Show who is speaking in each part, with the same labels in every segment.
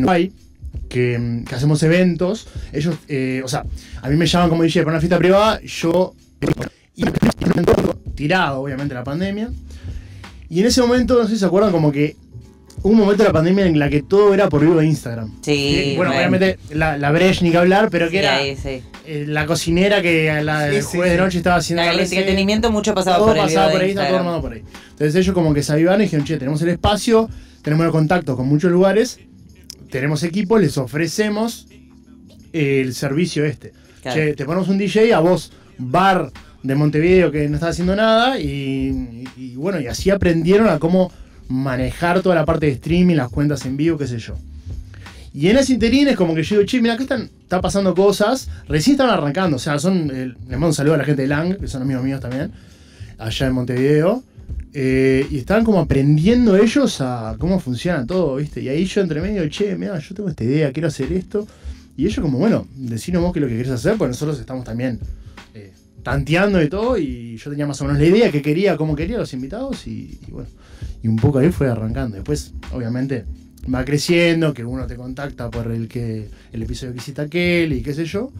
Speaker 1: Uruguay, que, que hacemos eventos. Ellos, eh, o sea, a mí me llaman como DJ para una fiesta privada, yo. Y tirado, obviamente, la pandemia. Y en ese momento, no sé si se acuerdan, como que hubo un momento de la pandemia en la que todo era por vivo de Instagram.
Speaker 2: Sí,
Speaker 1: Que, bueno,
Speaker 2: bueno.
Speaker 1: obviamente la, la Breche ni que hablar, pero que
Speaker 2: Sí,
Speaker 1: era
Speaker 2: ahí, sí.
Speaker 1: eh, la cocinera que a la,
Speaker 3: Sí,
Speaker 1: el
Speaker 3: sí,
Speaker 1: jueves de noche estaba haciendo
Speaker 2: El
Speaker 1: la
Speaker 2: entretenimiento mucho pasaba
Speaker 1: todo
Speaker 2: por
Speaker 1: pasaba
Speaker 2: video
Speaker 1: por ahí, está todo armado por ahí. Entonces ellos como que se avivaron y dijeron, che, tenemos el espacio, tenemos el contacto con muchos lugares, tenemos equipo, les ofrecemos el servicio este.
Speaker 2: Claro.
Speaker 1: Che, te ponemos un DJ a vos, bar de Montevideo que no estaba haciendo nada y, y- y bueno, y así aprendieron a cómo manejar toda la parte de streaming, las cuentas en vivo, qué sé yo. Y en ese interín es como que yo digo, che, mira, acá están, está pasando cosas, recién están arrancando, o sea, son, eh, les mando un saludo a la gente de Lang, que son amigos míos también, allá en Montevideo, eh, y estaban como aprendiendo ellos a cómo funciona todo, ¿viste? Y ahí yo entre medio, che, mira, yo tengo esta idea, quiero hacer esto, y ellos como, bueno, decinos vos qué es lo que querés hacer, pues nosotros estamos también eh, tanteando y todo, y yo tenía más o menos la idea que quería, cómo quería los invitados, y, y bueno, y un poco ahí fue arrancando. Después, obviamente, va creciendo, que uno te contacta por el que el episodio que hiciste aquel y qué sé yo.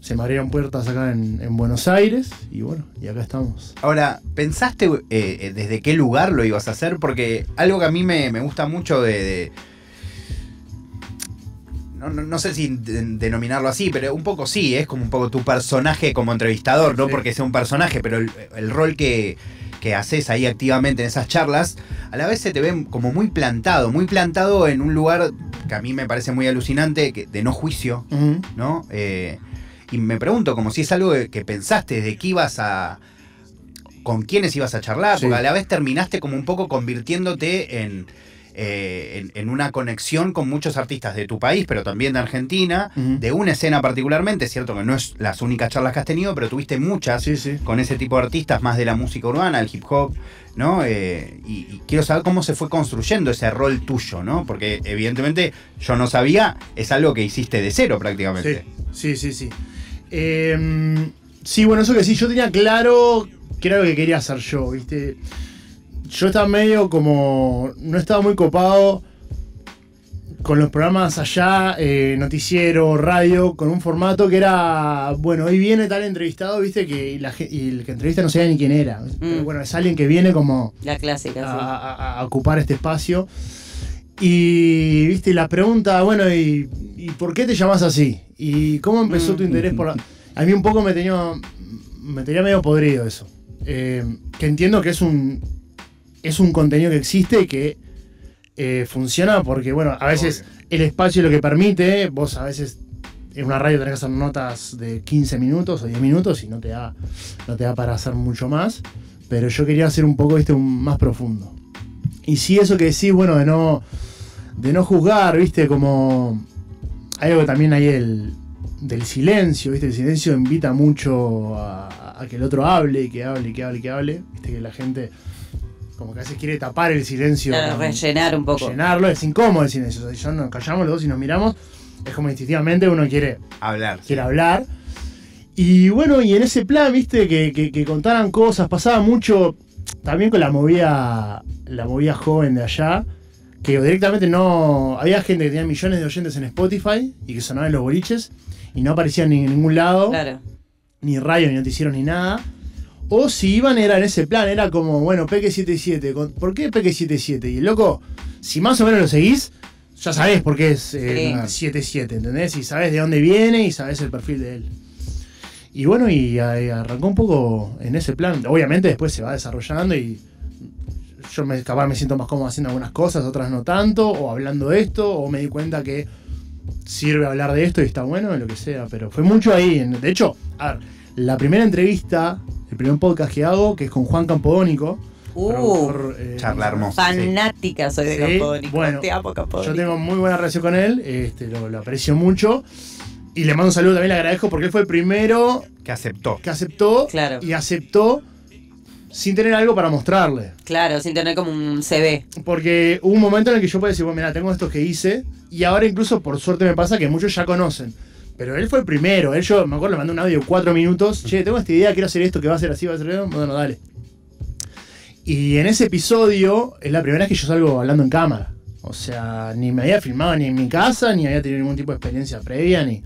Speaker 1: Se me abrieron puertas acá en, en Buenos Aires y bueno, y acá estamos.
Speaker 3: Ahora, ¿pensaste eh, eh, desde qué lugar lo ibas a hacer? Porque algo que a mí me, me gusta mucho de... de- no, no- no sé si de- denominarlo así, pero un poco sí, es como un poco tu personaje como entrevistador, no
Speaker 1: Sí.
Speaker 3: porque sea un personaje, pero el, el rol que, que haces ahí activamente en esas charlas, a la vez se te ve como muy plantado, muy plantado en un lugar que a mí me parece muy alucinante, que- de no juicio. ¿no? Eh, y me pregunto como si es algo que- pensaste de que ibas a... con quiénes ibas a charlar,
Speaker 1: Sí.
Speaker 3: porque a la vez terminaste como un poco convirtiéndote en, eh, en, en una conexión con muchos artistas de tu país, pero también de Argentina, de una escena particularmente, cierto que no es las únicas charlas que has tenido, pero tuviste muchas
Speaker 1: Sí, sí.
Speaker 3: con ese tipo de artistas, más de la música urbana, el hip hop, ¿no? Eh, y, y quiero saber cómo se fue construyendo ese rol tuyo, ¿no? Porque evidentemente yo no sabía, es algo que hiciste de cero prácticamente.
Speaker 1: Sí, sí, sí. Sí, Eh, sí, bueno, eso que sí, yo tenía claro que era lo que quería hacer yo, ¿viste? Yo estaba medio como. No estaba muy copado con los programas allá, eh, noticiero, radio, con un formato que era. Bueno, hoy viene tal entrevistado, ¿viste? Que y la, ge- y el que entrevista no sabía ni quién era. Pero bueno, es alguien que viene como
Speaker 2: La clásica,
Speaker 1: a,
Speaker 2: sí.
Speaker 1: a- a ocupar este espacio. Y, viste, la pregunta, bueno, ¿y, y por qué te llamas así? ¿Y cómo empezó tu interés por la... A mí un poco me tenía, me tenía medio podrido eso. Eh, que entiendo que es un, es un contenido que existe y que eh, funciona porque, bueno, a veces el espacio es lo que permite, vos a veces en una radio tenés que hacer notas de 15 minutos o 10 minutos y no te da, no te da para hacer mucho más, pero yo quería hacer un poco, un, más profundo. Y sí, eso que decís, bueno, de no, de no juzgar, viste, como hay algo también ahí el, del silencio, viste, el silencio invita mucho a, a que el otro hable, y que hable, y que hable, y que hable, viste, que la gente como que a veces quiere tapar el silencio.
Speaker 2: Claro, rellenar un poco.
Speaker 1: llenarlo, es incómodo el silencio. O sea, si yo nos callamos los dos y nos miramos, es como instintivamente uno quiere,
Speaker 3: Hablar.
Speaker 1: quiere hablar. Y bueno, y en ese plan, viste, que, que- que contaran cosas, pasaba mucho también con la movida, la movida joven de allá, que directamente no. Había gente que tenía millones de oyentes en Spotify y que sonaban los boliches y no aparecían ni en ningún lado
Speaker 2: Claro.
Speaker 1: ni radio, ni noticieros, ni nada. O si iban era en ese plan, era como, bueno, Peque 77. con- ¿Por qué Peque 77? Y loco, si más o menos lo seguís, ya sabés por qué es eh,
Speaker 2: Sí.
Speaker 1: 77, ¿entendés? Y sabés de dónde viene y sabés el perfil de él. Y bueno, y, ahí arrancó un poco en ese plan. Obviamente después se va desarrollando y yo me, capaz me siento más cómodo haciendo algunas cosas, otras no tanto, o hablando de esto, o me di cuenta que sirve hablar de esto y está bueno, en lo que sea, pero fue mucho ahí. en- De hecho, a ver, la primera entrevista, el primer podcast que hago, que es con Juan Campodónico,
Speaker 2: Uh,
Speaker 1: productor, eh,
Speaker 3: Charla hermosa. sí.
Speaker 2: fanática soy de
Speaker 1: Sí,
Speaker 2: Campodónico.
Speaker 1: bueno,
Speaker 2: Te amo, Campodónico.
Speaker 1: Yo tengo muy buena relación con él, este, lo, lo aprecio mucho. Y le mando un saludo también, le agradezco porque él fue el primero
Speaker 3: Que aceptó.
Speaker 1: que aceptó
Speaker 2: Claro.
Speaker 1: y aceptó sin tener algo para mostrarle.
Speaker 2: Claro, sin tener como un CV.
Speaker 1: Porque hubo un momento en el que yo puedo decir, bueno, mira, tengo estos que hice, y ahora incluso por suerte me pasa que muchos ya conocen. Pero él fue el primero, él yo me acuerdo, le mandé un audio de cuatro minutos, che, tengo esta idea, quiero hacer esto, que va a ser así, va a ser eso, bueno, dale. Y en ese episodio es la primera vez que yo salgo hablando en cámara. O sea, ni me había filmado ni en mi casa, ni había tenido ningún tipo de experiencia previa, ni,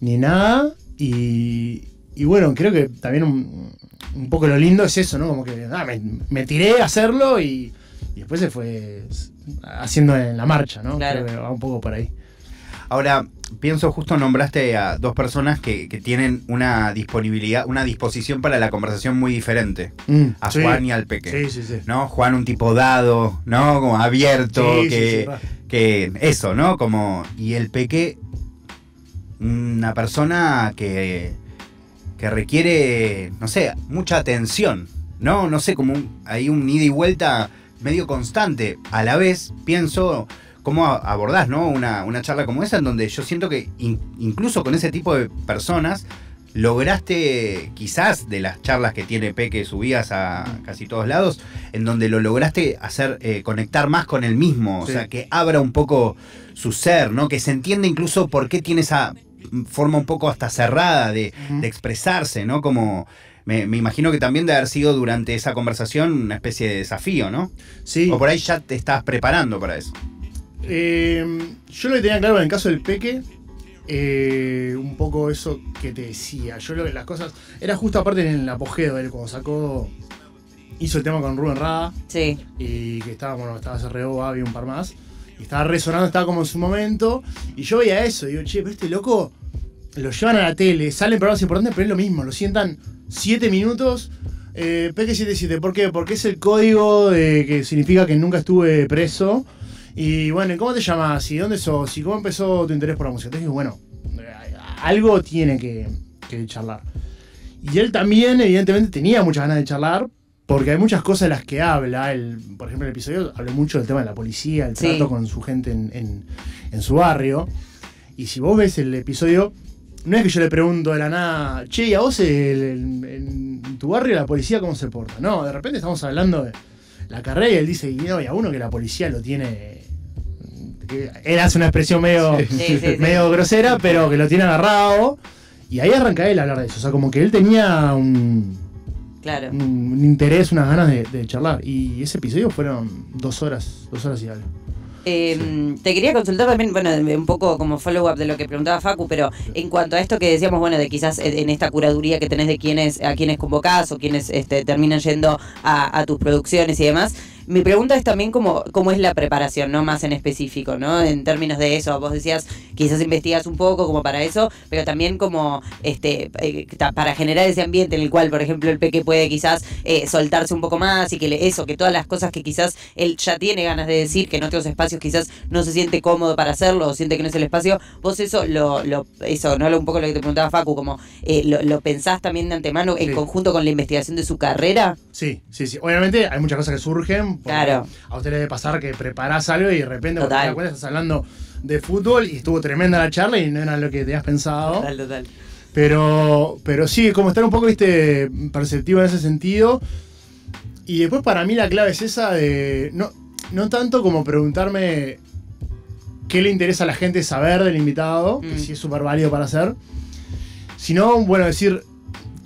Speaker 1: ni nada. Y, y bueno, creo que también un, un poco lo lindo es eso, ¿no? Como que ah, me, me tiré a hacerlo y, y después se fue haciendo en la marcha, ¿no?
Speaker 2: Claro.
Speaker 1: Creo que va un poco por ahí.
Speaker 3: Ahora, pienso, justo nombraste a dos personas que, que tienen una disponibilidad, una disposición para la conversación muy diferente.
Speaker 1: Mm,
Speaker 3: A
Speaker 1: sí.
Speaker 3: Juan y al Peque.
Speaker 1: Sí, sí, sí.
Speaker 3: ¿No? Juan un tipo dado, ¿no? Como abierto,
Speaker 1: Sí, sí,
Speaker 3: que, que eso, ¿no? Como. Y el Peque, una persona que, que requiere, no sé, mucha atención, ¿no? No sé, como un- hay un ida y vuelta medio constante. A la vez, pienso cómo abordás, ¿no? Una, una charla como esa, en donde yo siento que in- incluso con ese tipo de personas lograste, quizás de las charlas que tiene Peque subidas a casi todos lados, en donde lo lograste hacer eh, conectar más con el mismo, o sea, que abra un poco su ser, ¿no? Que se entienda incluso por qué tiene esa forma un poco hasta cerrada de, expresarse, ¿no? Como me, me imagino que también de haber sido durante esa conversación una especie de desafío, ¿no?
Speaker 1: Sí.
Speaker 3: O por ahí ya te estás preparando para eso.
Speaker 1: Eh, yo lo que tenía claro en el caso del Peque, eh, un poco eso que te decía. Yo lo que las cosas. Era justo aparte en el apogeo de él, cuando sacó. Hizo el tema con Rubén Rada
Speaker 2: Sí.
Speaker 1: y que estaba, bueno, estaba CRO, había un par más. Y estaba resonando, estaba como en su momento. Y yo veía eso, digo, che, pero este loco lo llevan a la tele, salen programas importantes, pero es lo mismo, lo sientan 7 minutos. Eh, Peque 77, ¿por qué? Porque es el código de, que significa que nunca estuve preso. Y bueno, ¿cómo te llamas? ¿Y dónde sos? ¿Y cómo empezó tu interés por la música? Entonces bueno, eh, algo tiene que, que charlar. Y él también, evidentemente, tenía muchas ganas de charlar, porque hay muchas cosas de las que habla. Él, por ejemplo, en el episodio habló mucho del tema de la policía, el
Speaker 2: Sí.
Speaker 1: trato con su gente en, en- en su barrio. Y si vos ves el episodio, no es que yo le pregunto de la nada, che, ¿y a vos el- el- en tu barrio la policía cómo se porta? No, de repente estamos hablando de la carrera y él dice, y no, y a uno que la policía lo tiene. que Él hace una expresión medio,
Speaker 2: Sí, sí, sí.
Speaker 1: medio grosera, pero que lo tiene agarrado. Y ahí arranca él a hablar de eso. O sea, como que él tenía un,
Speaker 2: Claro.
Speaker 1: un, un interés, unas ganas de, de charlar. Y ese episodio fueron dos horas, dos horas y algo.
Speaker 2: Eh, Te quería consultar también, bueno, un poco como follow-up de lo que preguntaba Facu, pero en cuanto a esto que decíamos, bueno, de quizás en en esta curaduría que tenés de quiénes, a quienes convocás o quienes este, terminan yendo a, a tus producciones y demás, mi pregunta es también cómo, cómo es la preparación, ¿no? Más en específico, ¿no? En términos de eso, vos decías, quizás investigas un poco como para eso, pero también como este eh, para generar ese ambiente en el cual, por ejemplo, el peque puede quizás eh, soltarse un poco más y que le- eso, que todas las cosas que quizás él ya tiene ganas de decir, que en otros espacios quizás no se siente cómodo para hacerlo o siente que no es el espacio, vos eso lo, lo eso, ¿no? Un poco lo que te preguntaba Facu, como eh, lo, lo pensás también de antemano en
Speaker 1: Sí.
Speaker 2: conjunto con la investigación de su carrera.
Speaker 1: Sí, sí, sí. Obviamente hay muchas cosas que surgen.
Speaker 2: Claro.
Speaker 1: A usted le debe pasar que preparás algo y de repente cuando te das cuenta estás hablando de fútbol y estuvo tremenda la charla y no era lo que tenías pensado.
Speaker 2: Total, total.
Speaker 1: Pero, pero sí, como estar un poco, viste, perceptivo en ese sentido. Y después para mí la clave es esa de. No, no tanto como preguntarme qué le interesa a la gente saber del invitado, que
Speaker 2: Mm.
Speaker 1: sí es súper válido para hacer. Sino, bueno, decir,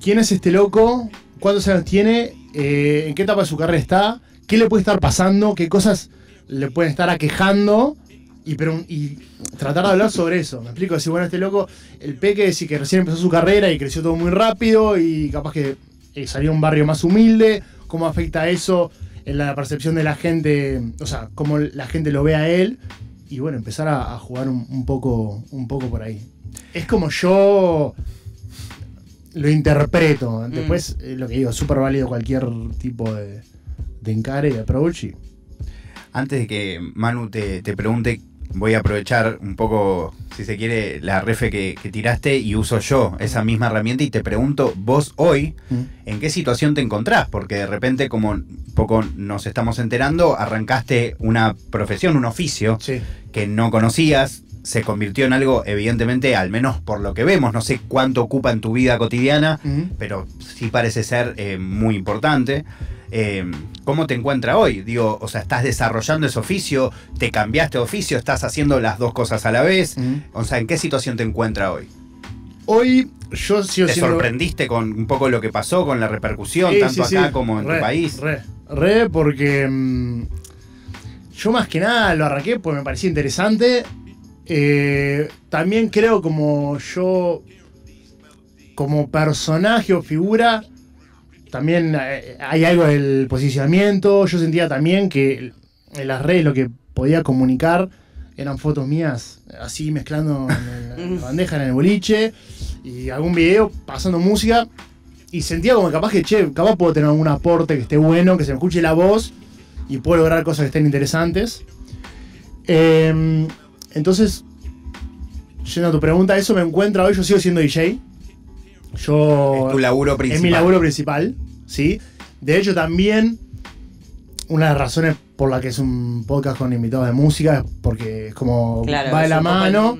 Speaker 1: ¿quién es este loco? ¿Cuántos años tiene? Eh, ¿En qué etapa de su carrera está? ¿Qué le puede estar pasando? ¿Qué cosas le pueden estar aquejando? Y, tratar de hablar sobre eso. Me explico, decir, bueno, este loco, el peque decir que recién empezó su carrera y creció todo muy rápido y capaz que eh, salió a un barrio más humilde, cómo afecta eso en la percepción de la gente, o sea, cómo la gente lo ve a él y bueno, empezar a, a jugar un, un poco, un poco por ahí. Es como yo lo interpreto.
Speaker 2: Mm.
Speaker 1: Después, eh, lo que digo, súper válido cualquier tipo de, de encare, de approach. y-
Speaker 3: Antes de que Manu te, te pregunte, voy a aprovechar un poco, si se quiere, la refe que, que tiraste y uso yo esa misma herramienta y te pregunto, vos hoy, ¿en qué situación te encontrás? Porque de repente, como un poco nos estamos enterando, arrancaste una profesión, un oficio
Speaker 1: Sí.
Speaker 3: que no conocías, se convirtió en algo, evidentemente, al menos por lo que vemos, no sé cuánto ocupa en tu vida cotidiana,
Speaker 1: Ujú.
Speaker 3: pero sí parece ser eh, muy importante. Eh, ¿Cómo te encuentras hoy? Digo, o sea, ¿estás desarrollando ese oficio? ¿Te cambiaste de oficio? ¿Estás haciendo las dos cosas a la vez? O sea, ¿en qué situación te encuentras hoy?
Speaker 1: Hoy yo sigo
Speaker 3: ¿Te
Speaker 1: siendo.
Speaker 3: sorprendiste con un poco lo que pasó, con la repercusión,
Speaker 1: Sí,
Speaker 3: tanto
Speaker 1: sí,
Speaker 3: acá
Speaker 1: sí.
Speaker 3: como en
Speaker 1: Re,
Speaker 3: tu país?
Speaker 1: Re, re, porque mm, yo más que nada lo arranqué porque me parecía interesante. Eh, también creo como yo, como personaje o figura, también eh, hay algo del posicionamiento. Yo sentía también que en las redes lo que podía comunicar eran fotos mías así mezclando en, la bandeja en el boliche y algún video pasando música. Y sentía como que capaz que, che, capaz puedo tener algún aporte que esté bueno, que se me escuche la voz y puedo lograr cosas que estén interesantes. Eh, entonces, yendo a tu pregunta, eso me encuentra hoy. Yo sigo siendo DJ. Yo.
Speaker 3: Es tu laburo principal.
Speaker 1: Es mi laburo principal, ¿sí? De hecho, también, una de las razones por la que es un podcast con invitados de música es porque es como
Speaker 2: Claro,
Speaker 1: va de la mano,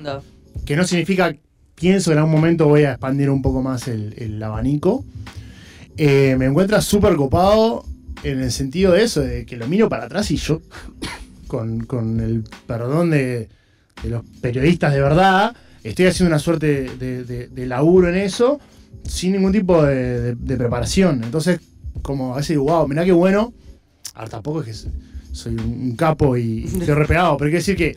Speaker 1: que no significa, pienso que en algún momento voy a expandir un poco más el, el abanico. Eh, me encuentra súper copado en el sentido de eso, de que lo miro para atrás y yo, con, con el perdón de, de los periodistas de verdad, estoy haciendo una suerte de, de- de laburo en eso, sin ningún tipo de, de- de preparación. Entonces, como a veces digo, wow, mirá qué bueno. Ahora tampoco es que soy un, capo y estoy repegado, pero quiero decir que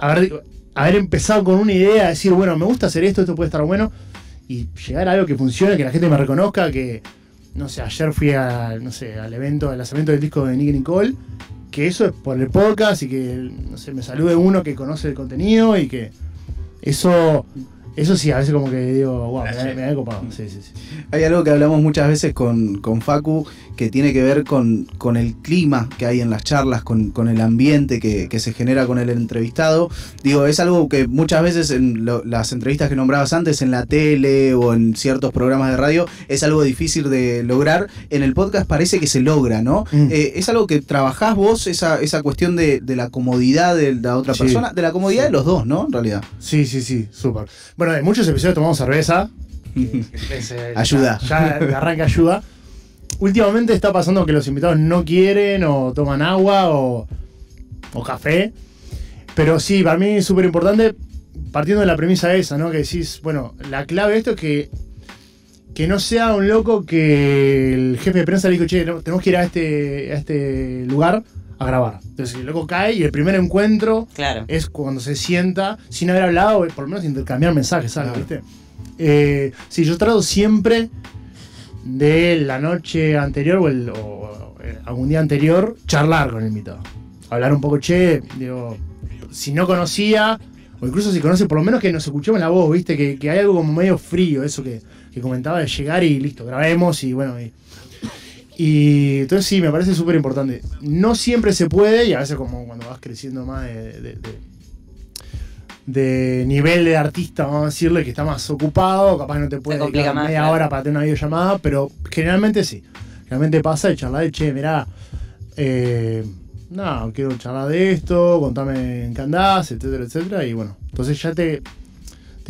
Speaker 1: haber, haber empezado con una idea, decir, bueno, me gusta hacer esto, esto puede estar bueno, y llegar a algo que funcione, que la gente me reconozca, que, no sé, ayer fui a, no sé, al evento, al lanzamiento del disco de Nicky Nicole, que eso es por el podcast y que, no sé, me salude uno que conoce el contenido y que eso, eso sí, a veces como que digo, wow, me, da- me da copado. Sí, sí, sí.
Speaker 4: Hay algo que hablamos muchas veces con, con Facu que tiene que ver con, con el clima que hay en las charlas, con, con el ambiente que, que se genera con el entrevistado. Digo, es algo que muchas veces en lo- las entrevistas que nombrabas antes, en la tele o en ciertos programas de radio, es algo difícil de lograr. En el podcast parece que se logra, ¿no?
Speaker 1: Mm.
Speaker 4: Eh, ¿Es algo que trabajás vos, esa, esa cuestión de, de la comodidad de la otra
Speaker 1: Sí.
Speaker 4: persona? De la comodidad
Speaker 1: Sí.
Speaker 4: de los dos, ¿no? En realidad.
Speaker 1: Sí, sí, sí, súper. Bueno, en muchos episodios tomamos cerveza.
Speaker 4: Ayuda.
Speaker 1: Ya, ya arranca ayuda. Últimamente está pasando que los invitados no quieren o toman agua o, o café. Pero sí, para mí es súper importante, partiendo de la premisa esa, ¿no? Que decís, bueno, la clave de esto es que, que no sea un loco que el jefe de prensa le dijo, che, no, tenemos que ir a este, a este lugar a grabar. Entonces el loco cae y el primer encuentro
Speaker 2: Claro.
Speaker 1: es cuando se sienta sin haber hablado, por lo menos intercambiar mensajes, ¿sabes?
Speaker 4: Claro.
Speaker 1: ¿Viste? Eh, sí, yo trato siempre de la noche anterior o, el- o, eh, algún día anterior charlar con el invitado. Hablar un poco, che, digo, si no conocía, o incluso si conoce, por lo menos que nos escuchemos la voz, ¿viste? Que, que hay algo como medio frío, eso que, que comentaba de llegar y listo, grabemos y bueno. Y, y entonces sí, me parece súper importante. No siempre se puede, y a veces como cuando vas creciendo más de, de- de- de nivel de artista, vamos a decirle, que está más ocupado, capaz que no te puede dedicar
Speaker 2: más,
Speaker 1: media
Speaker 2: claro.
Speaker 1: hora para tener una videollamada, pero generalmente sí. Generalmente pasa de charlar de, che, mirá, eh, no, quiero charlar de esto, contame en qué andás, etcétera, etcétera, y bueno, entonces ya te,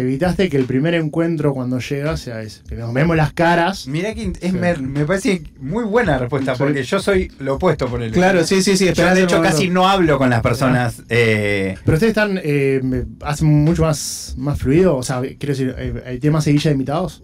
Speaker 1: te evitaste que el primer encuentro cuando llegas sea ese, que nos vemos las caras.
Speaker 3: Mirá que es,
Speaker 1: Sí.
Speaker 3: me, me parece muy buena respuesta,
Speaker 1: Sí.
Speaker 3: porque yo soy lo opuesto por el
Speaker 4: Claro, sí, sí, sí.
Speaker 3: Yo de hecho
Speaker 4: momento.
Speaker 3: casi no hablo con las personas. eh,
Speaker 1: Pero ustedes están, eh, hacen mucho más, más fluido, o sea, quiero decir, eh, ¿tienen más seguilla de invitados?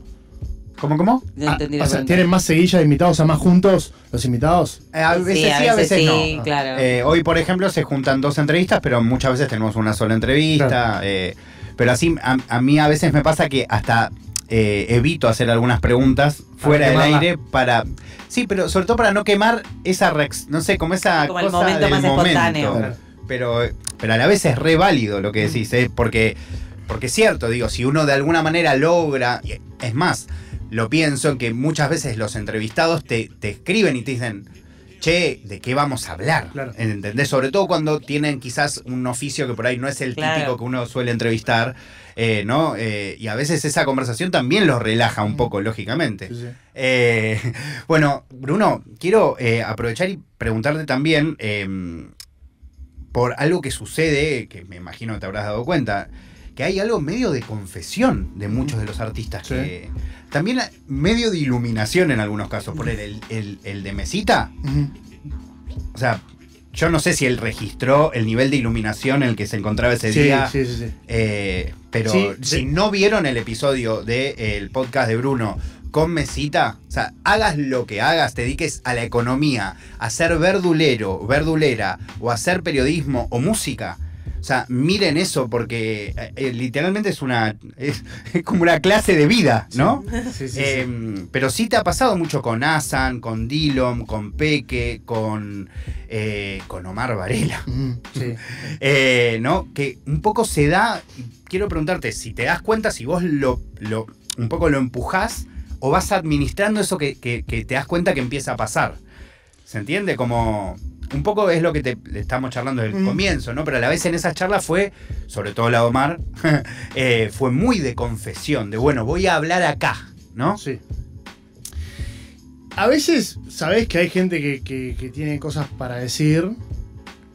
Speaker 3: ¿Cómo, cómo?
Speaker 2: No
Speaker 1: Ah,
Speaker 2: entendí
Speaker 1: o sea. ¿tienen más seguilla de invitados, o sea, más juntos los invitados?
Speaker 3: Eh, a
Speaker 2: Sí,
Speaker 3: veces sí, a veces, no.
Speaker 2: sí, claro.
Speaker 3: Eh, hoy, por ejemplo, se juntan dos entrevistas, pero muchas veces tenemos una sola entrevista.
Speaker 1: Claro.
Speaker 3: eh, pero así, a, a mí a veces me pasa que hasta eh, evito hacer algunas preguntas fuera del aire para... Sí, pero sobre todo para no quemar esa rex, no sé, como esa
Speaker 2: Como el momento
Speaker 3: del
Speaker 2: más espontáneo.
Speaker 3: Pero, pero a la vez es re válido lo que decís, ¿eh? porque, porque es cierto, digo, si uno de alguna manera logra, es más, lo pienso en que muchas veces los entrevistados te, te escriben y te dicen, che, ¿de qué vamos a hablar?
Speaker 1: Claro.
Speaker 3: ¿Entendés? Sobre todo cuando tienen quizás un oficio que por ahí no es el
Speaker 2: Claro.
Speaker 3: típico que uno suele entrevistar, eh, ¿no? Eh, y a veces esa conversación también los relaja un poco, lógicamente.
Speaker 1: Sí, sí.
Speaker 3: Eh, bueno, Bruno, quiero eh, aprovechar y preguntarte también eh, por algo que sucede, que me imagino que te habrás dado cuenta, que hay algo medio de confesión de muchos de los artistas.
Speaker 1: Sí.
Speaker 3: que También medio de iluminación en algunos casos. Por el, el, de Mesita, o sea, yo no sé si él registró el nivel de iluminación en el que se encontraba ese
Speaker 1: Sí,
Speaker 3: día.
Speaker 1: sí, sí, sí.
Speaker 3: Eh, pero
Speaker 1: Sí,
Speaker 3: si no vieron el episodio del podcast de Bruno, con mesita, o sea, hagas lo que hagas, te dediques a la economía, a ser verdulero, verdulera, o a hacer periodismo o música. O sea, miren eso porque eh, eh, literalmente es una es, es como una clase de vida, ¿no?
Speaker 1: Sí, sí, sí.
Speaker 3: Eh, pero sí te ha pasado mucho con Asan, con Dillon, con Peque, con, eh, con Omar Varela. Eh, ¿No? Que un poco se da. Quiero preguntarte si te das cuenta, si vos lo, lo un poco lo empujás o vas administrando eso que, que- que te das cuenta que empieza a pasar. ¿Se entiende? Como. Un poco es lo que te estamos charlando desde el
Speaker 1: Mm.
Speaker 3: comienzo, ¿no? Pero a la vez en esa charla fue, sobre todo la Omar, eh, fue muy de confesión, de bueno, voy a hablar acá, ¿no?
Speaker 1: Sí. A veces sabés que hay gente que, que- que tiene cosas para decir,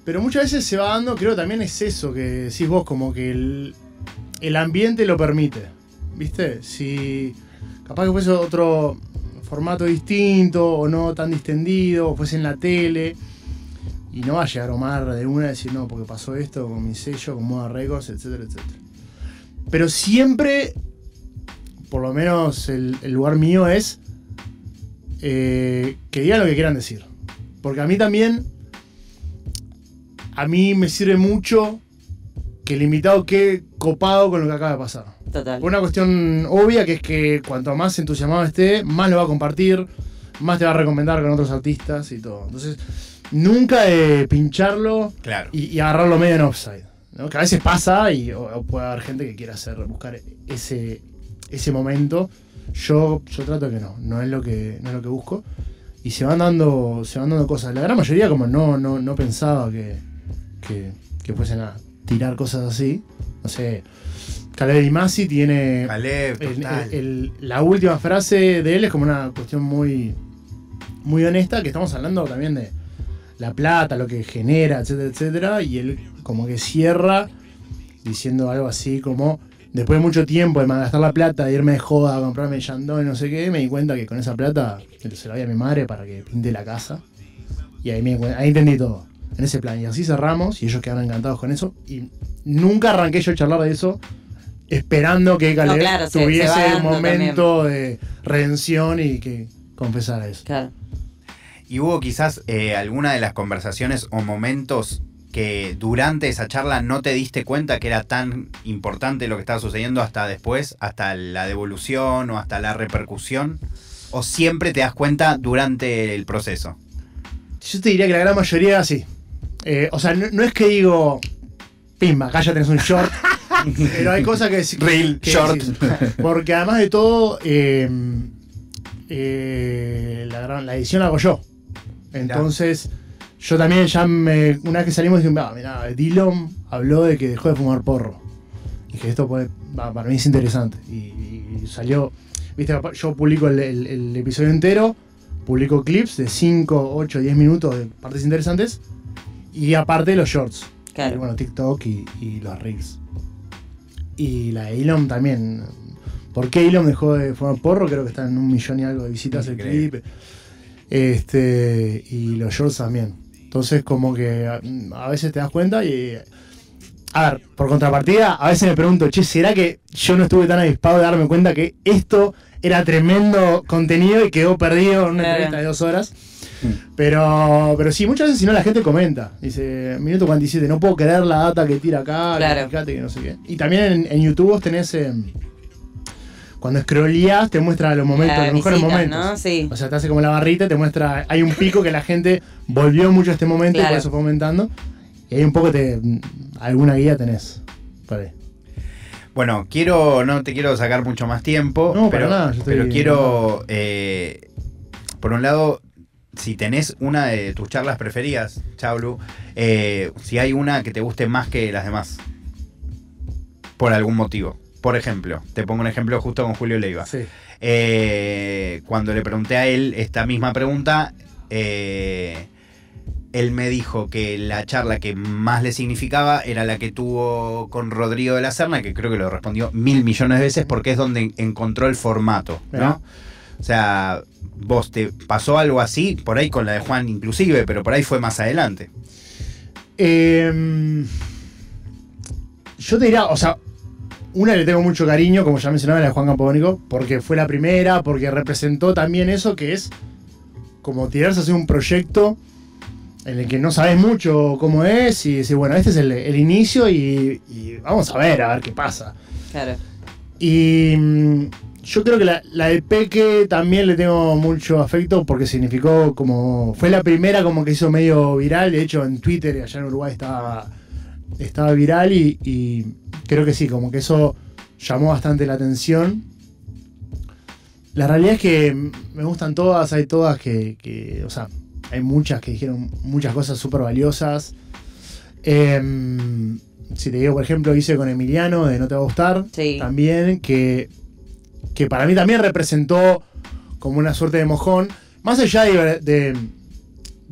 Speaker 1: pero muchas veces se va dando, creo también es eso que decís vos, como que el, el ambiente lo permite. ¿Viste? Si capaz que fuese otro formato distinto o no tan distendido, o fuese en la tele, y no va a llegar Omar de una a decir, no, porque pasó esto con mi sello, con Moda Records, etcétera, etcétera. Pero siempre por lo menos el, el lugar mío es eh, que digan lo que quieran decir. Porque a mí también, a mí me sirve mucho que el invitado quede copado con lo que acaba de pasar.
Speaker 2: Total.
Speaker 1: Por una cuestión obvia que es que cuanto más entusiasmado esté, más lo va a compartir, más te va a recomendar con otros artistas y todo. Entonces, nunca eh, pincharlo
Speaker 3: Claro.
Speaker 1: y, y agarrarlo medio en offside. ¿no? Que a veces pasa y o- o puede haber gente que quiera hacer, buscar ese, ese momento. Yo, yo trato que no, no es lo que, no es lo que busco. Y se van dando, se van dando cosas. La gran mayoría como no, no, no pensaba que, que, que fuesen a tirar cosas así. No sé. Caleb Masi tiene.
Speaker 3: Caleb,
Speaker 1: el-
Speaker 3: total.
Speaker 1: el- el- la última frase de él es como una cuestión muy, muy honesta, que estamos hablando también de la plata, lo que genera, etcétera, etcétera, y él como que cierra diciendo algo así como, después de mucho tiempo de malgastar la plata, de irme de joda a comprarme Yandón y no sé qué, me di cuenta que con esa plata se la doy a mi madre para que pinte la casa, y ahí, me ahí entendí todo, en ese plan, y así cerramos, y ellos quedaron encantados con eso, y nunca arranqué yo a charlar de eso esperando que Caleb
Speaker 2: claro, se- se
Speaker 1: tuviese un momento de redención y que confesara eso.
Speaker 2: Claro.
Speaker 3: ¿Y hubo quizás eh, alguna de las conversaciones o momentos que durante esa charla no te diste cuenta que era tan importante lo que estaba sucediendo hasta después, hasta la devolución o hasta la repercusión? ¿O siempre te das cuenta durante el proceso?
Speaker 1: Yo te diría que la gran mayoría sí. Eh, o sea, no, no es que digo, pimba, acá ya tenés un short. pero hay cosas que.
Speaker 3: Reel,
Speaker 1: que
Speaker 3: short.
Speaker 1: decís. Porque además de todo, eh, eh, la, gran- la edición la hago yo. Entonces, yo también ya me, una vez que salimos dije, "Ah, mira, Dillon habló de que dejó de fumar porro. Y que esto puede, para mí es interesante. Y, y salió, viste, yo publico el, el- el episodio entero, publico clips de 5, 8, 10 minutos de partes interesantes. Y aparte los shorts.
Speaker 2: Claro.
Speaker 1: Y bueno, TikTok y, y los reels. Y la de Elon también. ¿Por qué Elon dejó de fumar porro? Creo que está en un millón y algo de visitas el clip. Este, y los shorts también. Entonces, como que a, a veces te das cuenta y. A ver, por contrapartida, a veces me pregunto, che, ¿será que yo no estuve tan avispado de darme cuenta que esto era tremendo contenido y quedó perdido en una
Speaker 2: Claro.
Speaker 1: entrevista de dos horas? Pero, pero sí, muchas veces si no la gente comenta. Dice, minuto 47, no puedo creer la data que tira acá,
Speaker 2: Claro.
Speaker 1: que fíjate que no sé qué. Y también en, en YouTube vos tenés, em, cuando scrolleás te muestra los momentos,
Speaker 2: La
Speaker 1: los mejores
Speaker 2: visita,
Speaker 1: momentos.
Speaker 2: ¿no? Sí.
Speaker 1: O sea, te hace como la barrita, te muestra, hay un pico que la gente volvió mucho a este momento y por eso fue aumentando. Y ahí un poco te, alguna guía tenés. Ahí.
Speaker 3: Bueno, quiero, no te quiero sacar mucho más tiempo,
Speaker 1: No, para
Speaker 3: pero,
Speaker 1: nada, yo estoy
Speaker 3: pero quiero, eh, por un lado, si tenés una de tus charlas preferidas, Chaulu, eh, si hay una que te guste más que las demás, por algún motivo. Por ejemplo, te pongo un ejemplo justo con Julio Leiva.
Speaker 1: Sí.
Speaker 3: Eh, cuando le pregunté a él esta misma pregunta, eh, él me dijo que la charla que más le significaba era la que tuvo con Rodrigo de la Serna, que creo que lo respondió mil millones de veces porque es donde encontró el formato. ¿no? O sea, vos te pasó algo así, por ahí con la de Juan inclusive, pero por ahí fue más adelante.
Speaker 1: Em, yo te diría, o sea, una le tengo mucho cariño, como ya mencionaba, la de Juan Campodónico, porque fue la primera, porque representó también eso que es como tirarse a hacer un proyecto en el que no sabes mucho cómo es y decir, bueno, este es el, el inicio y, y vamos a ver, a ver qué pasa.
Speaker 2: Claro.
Speaker 1: Y mm, yo creo que la, la de Peque también le tengo mucho afecto porque significó como. Fue la primera como que hizo medio viral. De hecho, en Twitter y allá en Uruguay estaba, estaba viral y, y creo que sí, como que eso llamó bastante la atención. La realidad es que me gustan todas, hay todas que, que, o sea, hay muchas que dijeron muchas cosas súper valiosas. Em, si te digo, por ejemplo, hice con Emiliano de No Te Va a Gustar,
Speaker 2: Sí.
Speaker 1: también, que, que para mí también representó como una suerte de mojón. Más allá de, de,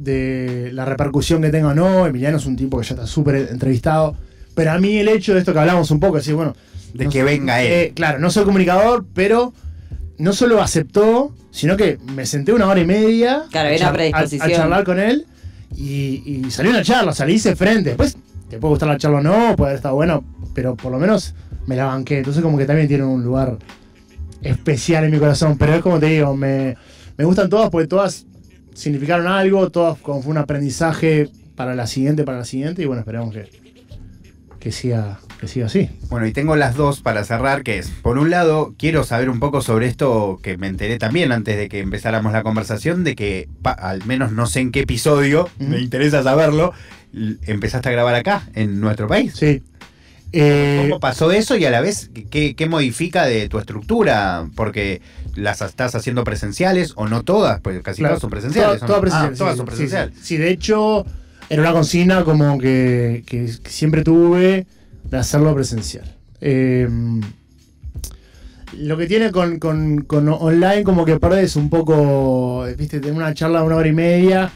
Speaker 1: de la repercusión que tenga o no, Emiliano es un tipo que ya está súper entrevistado. Pero a mí el hecho de esto que hablamos un poco, decir, bueno.
Speaker 3: De
Speaker 1: no
Speaker 3: que
Speaker 1: soy-
Speaker 3: venga él.
Speaker 1: eh, claro, no soy comunicador, pero no solo aceptó, sino que me senté una hora y media
Speaker 2: Claro,
Speaker 1: a, char- a-
Speaker 2: predisposición.
Speaker 1: a charlar con él y, y salió una charla, o le hice frente. Después te puede gustar la charla o no, puede haber estado bueno, pero por lo menos me la banqué. Entonces como que también tiene un lugar especial en mi corazón. Pero es como te digo, me, me gustan todas porque todas significaron algo, todas como fue un aprendizaje para la siguiente, para la siguiente, y bueno, esperamos que, que siga, que siga así.
Speaker 3: Bueno, y tengo las dos para cerrar, que es, por un lado, quiero saber un poco sobre esto que me enteré también antes de que empezáramos la conversación, de que, pa- al menos no sé en qué episodio, me interesa saberlo, empezaste a grabar acá, en nuestro país.
Speaker 1: Sí. Eh,
Speaker 3: ¿Cómo pasó eso y a la vez qué, qué modifica de tu estructura? Porque las estás haciendo presenciales o no todas, pues casi
Speaker 1: Claro,
Speaker 3: todas son presenciales.
Speaker 1: toda- toda
Speaker 3: ¿o no?
Speaker 1: presencial,
Speaker 3: Ah, todas
Speaker 1: sí,
Speaker 3: son presenciales.
Speaker 1: Sí, de hecho, era una consigna como que, que- que siempre tuve de hacerlo presencial. Eh, lo que tiene con, con- con online, como que perdés un poco, viste, tener una charla de una hora y media.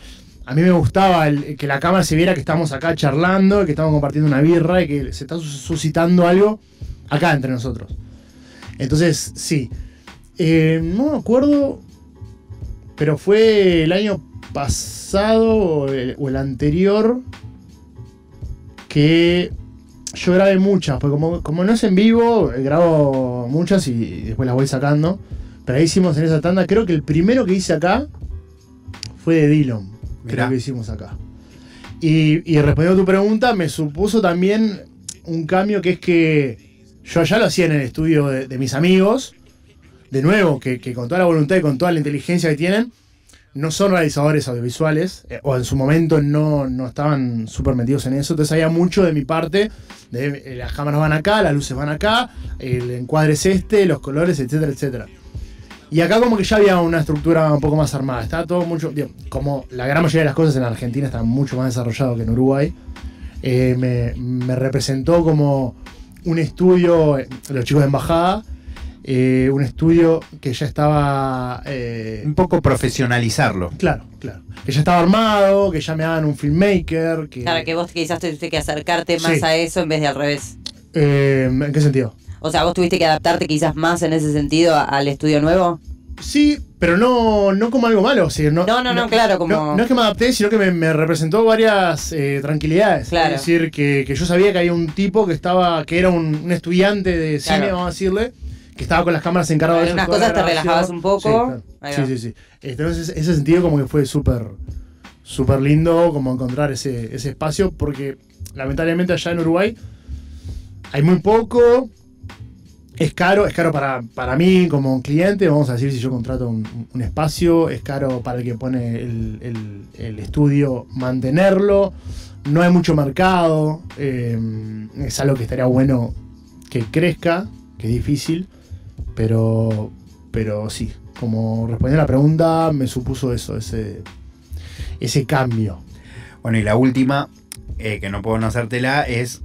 Speaker 1: A mí me gustaba que la cámara se viera que estamos acá charlando, que estamos compartiendo una birra y que se está sus- suscitando algo acá entre nosotros. Entonces, sí. Eh, no me acuerdo, pero fue el año pasado o el, anterior que yo grabé muchas, porque como, como no es en vivo, eh, grabo muchas y después las voy sacando. Pero ahí hicimos en esa tanda, creo que el primero que hice acá fue de Dillon,
Speaker 3: Mirá.
Speaker 1: que hicimos acá. Y, y respondiendo a tu pregunta, me supuso también un cambio que es que yo ya lo hacía en el estudio de, de mis amigos, de nuevo, que, que con toda la voluntad y con toda la inteligencia que tienen, no son realizadores audiovisuales, eh, o en su momento no, no estaban súper metidos en eso, entonces había mucho de mi parte, de eh, las cámaras van acá, las luces van acá, el encuadre es este, los colores, etcétera, etcétera. Y acá como que ya había una estructura un poco más armada, estaba todo mucho, digo, como la gran mayoría de las cosas en Argentina están mucho más desarrollado que en Uruguay, eh, me, me representó como un estudio, eh, los chicos de embajada, eh, un estudio que ya estaba... eh,
Speaker 3: Un poco profesionalizarlo.
Speaker 1: Claro, claro. Que ya estaba armado, que ya me hagan un filmmaker, que...
Speaker 2: Claro, que vos quizás tuviste que acercarte más
Speaker 1: Sí.
Speaker 2: a eso en vez de al revés.
Speaker 1: Eh, ¿En qué sentido?
Speaker 2: O sea, vos tuviste que adaptarte quizás más en ese sentido al estudio nuevo.
Speaker 1: Sí, pero no, no como algo malo. o sea, no,
Speaker 2: No, no, no, claro, como-
Speaker 1: No, no es que me adapté, sino que me, me representó varias eh, tranquilidades.
Speaker 2: Claro.
Speaker 1: Es decir, que, que yo sabía que había un tipo que estaba, que era un, un estudiante de cine,
Speaker 2: Claro.
Speaker 1: vamos a decirle, que estaba con las cámaras encargado de
Speaker 2: unas cosas te relajabas un poco.
Speaker 1: Sí, claro. Sí, sí, sí. Entonces, ese sentido como que fue súper súper lindo como encontrar ese, ese espacio, porque lamentablemente allá en Uruguay hay muy poco. Es caro, es caro para, para mí como cliente, vamos a decir si yo contrato un, un espacio, es caro para el que pone el, el- el estudio mantenerlo, no hay mucho mercado, eh, es algo que estaría bueno que crezca, que es difícil, pero, pero sí, como respondiendo a la pregunta, me supuso eso, ese, ese cambio.
Speaker 3: Bueno, y la última, eh, que no puedo no hacértela, es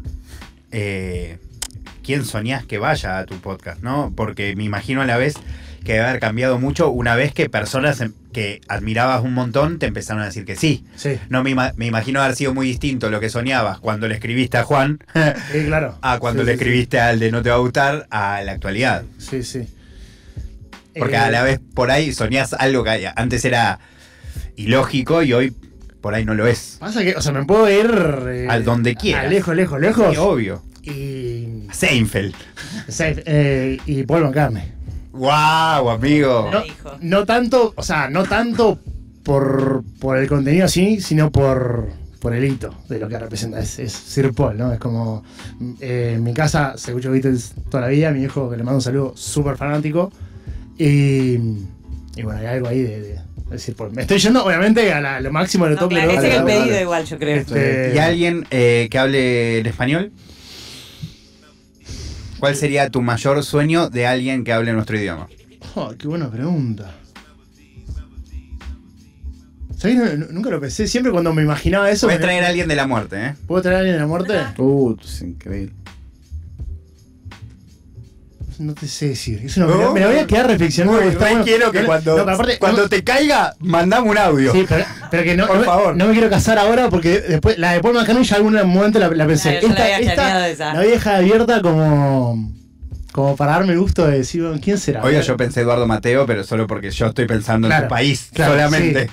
Speaker 3: eh, quién soñás que vaya a tu podcast, ¿no? Porque me imagino a la vez que debe haber cambiado mucho una vez que personas em- que admirabas un montón te empezaron a decir que sí.
Speaker 1: Sí,
Speaker 3: No me, ima- me imagino haber sido muy distinto lo que soñabas cuando le escribiste a Juan
Speaker 1: sí, claro.
Speaker 3: a cuando
Speaker 1: Sí,
Speaker 3: le escribiste al de No te va a gustar a la actualidad.
Speaker 1: Sí, sí.
Speaker 3: Porque
Speaker 1: Eh,
Speaker 3: a la vez por ahí soñás algo que antes era ilógico y hoy por ahí no lo es.
Speaker 1: Pasa que, o sea, me puedo ir. eh,
Speaker 3: Al donde quieras.
Speaker 1: a lejos, lejos, lejos.
Speaker 3: Obvio.
Speaker 1: Y
Speaker 3: Seinfeld.
Speaker 1: Safe, eh, y Paul McCartney.
Speaker 3: ¡Wow, amigo!
Speaker 1: No, tanto, o sea, no tanto por, por el contenido así, sino por, por el hito de lo que representa. Es, es Sir Paul, ¿no? Es como. eh, en mi casa se escuchó Beatles toda la vida. Mi hijo, que le mando un saludo, súper fanático. Y, y bueno, hay algo ahí de, de, de Sir Paul. Me estoy yendo, obviamente, a, la- lo máximo de lo
Speaker 2: No,
Speaker 1: top.
Speaker 2: claro, ese es el pedido igual, yo creo.
Speaker 1: Este,
Speaker 3: ¿Y alguien eh, que hable en español? ¿Cuál sería tu mayor sueño de alguien que hable nuestro idioma?
Speaker 1: Oh, qué buena pregunta. ¿Sabés? Nunca lo pensé. Siempre cuando me imaginaba eso.
Speaker 3: Puedes
Speaker 1: me-
Speaker 3: traer a alguien de la muerte, ¿eh?
Speaker 1: ¿Puedo traer a alguien de la muerte?
Speaker 4: Uh, es increíble.
Speaker 1: No te sé decir. Es una- me, la- me la voy a quedar reflexionando. está bueno. No, no, pero aparte- no-
Speaker 3: te caiga, mandame un audio.
Speaker 1: Sí, pero, pero que no,
Speaker 3: Por
Speaker 1: no me-
Speaker 3: favor.
Speaker 1: no me quiero casar ahora porque después la de Paul McCartney ya algún momento la, la pensé.
Speaker 2: Claro, ya la habías planeado esa.
Speaker 1: la vieja abierta como, como para darme el gusto de decir, ¿quién será?
Speaker 3: Obvio, yo pensé Eduardo Mateo, pero solo porque yo estoy pensando en tu país
Speaker 1: claro,
Speaker 3: solamente.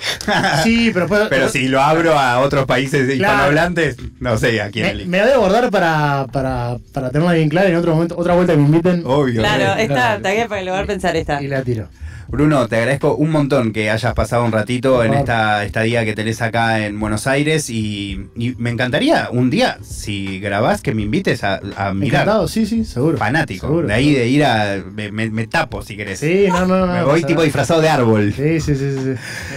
Speaker 1: Sí, pero, puedo-
Speaker 3: pero si lo abro a otros países
Speaker 1: Claro.
Speaker 3: hispanohablantes, no sé a quién
Speaker 1: me, me voy a abordar para, para, para tenerla bien clara y en otro momento, otra vuelta que me inviten.
Speaker 3: Obvio.
Speaker 2: Claro,
Speaker 1: claro.
Speaker 2: está bien para lograr pensar esta.
Speaker 1: Y la tiro.
Speaker 3: Bruno, te agradezco un montón que hayas pasado un ratito en esta estadía que tenés acá en Buenos Aires y, y me encantaría un día, si grabás, que me invites a, a mirar.
Speaker 1: Encantado, sí, sí, seguro.
Speaker 3: Fanático.
Speaker 1: Seguro,
Speaker 3: de ahí
Speaker 1: seguro.
Speaker 3: de ir a... Me, me- me tapo si querés.
Speaker 1: Sí, no, no, no.
Speaker 3: me voy tipo disfrazado de árbol.
Speaker 1: Sí, sí, sí, sí. sí.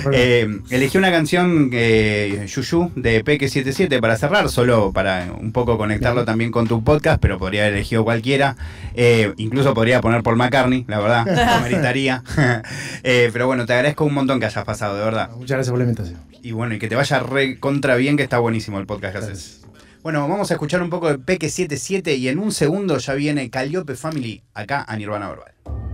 Speaker 3: Eh, elegí una canción que Yuyu de Peque 77 para cerrar, solo para un poco conectarlo también con tu podcast, pero podría haber elegido cualquiera. Eh, incluso podría poner Paul McCartney, la verdad, no meritaría. Eh, pero bueno, te agradezco un montón que hayas pasado, de verdad.
Speaker 1: Muchas gracias por la invitación.
Speaker 3: Y bueno, y que te vaya re contra bien, que está buenísimo el podcast que haces. Bueno, vamos a escuchar un poco de Peque 77 y en un segundo ya viene Calliope Family acá a Nirvana Verbal.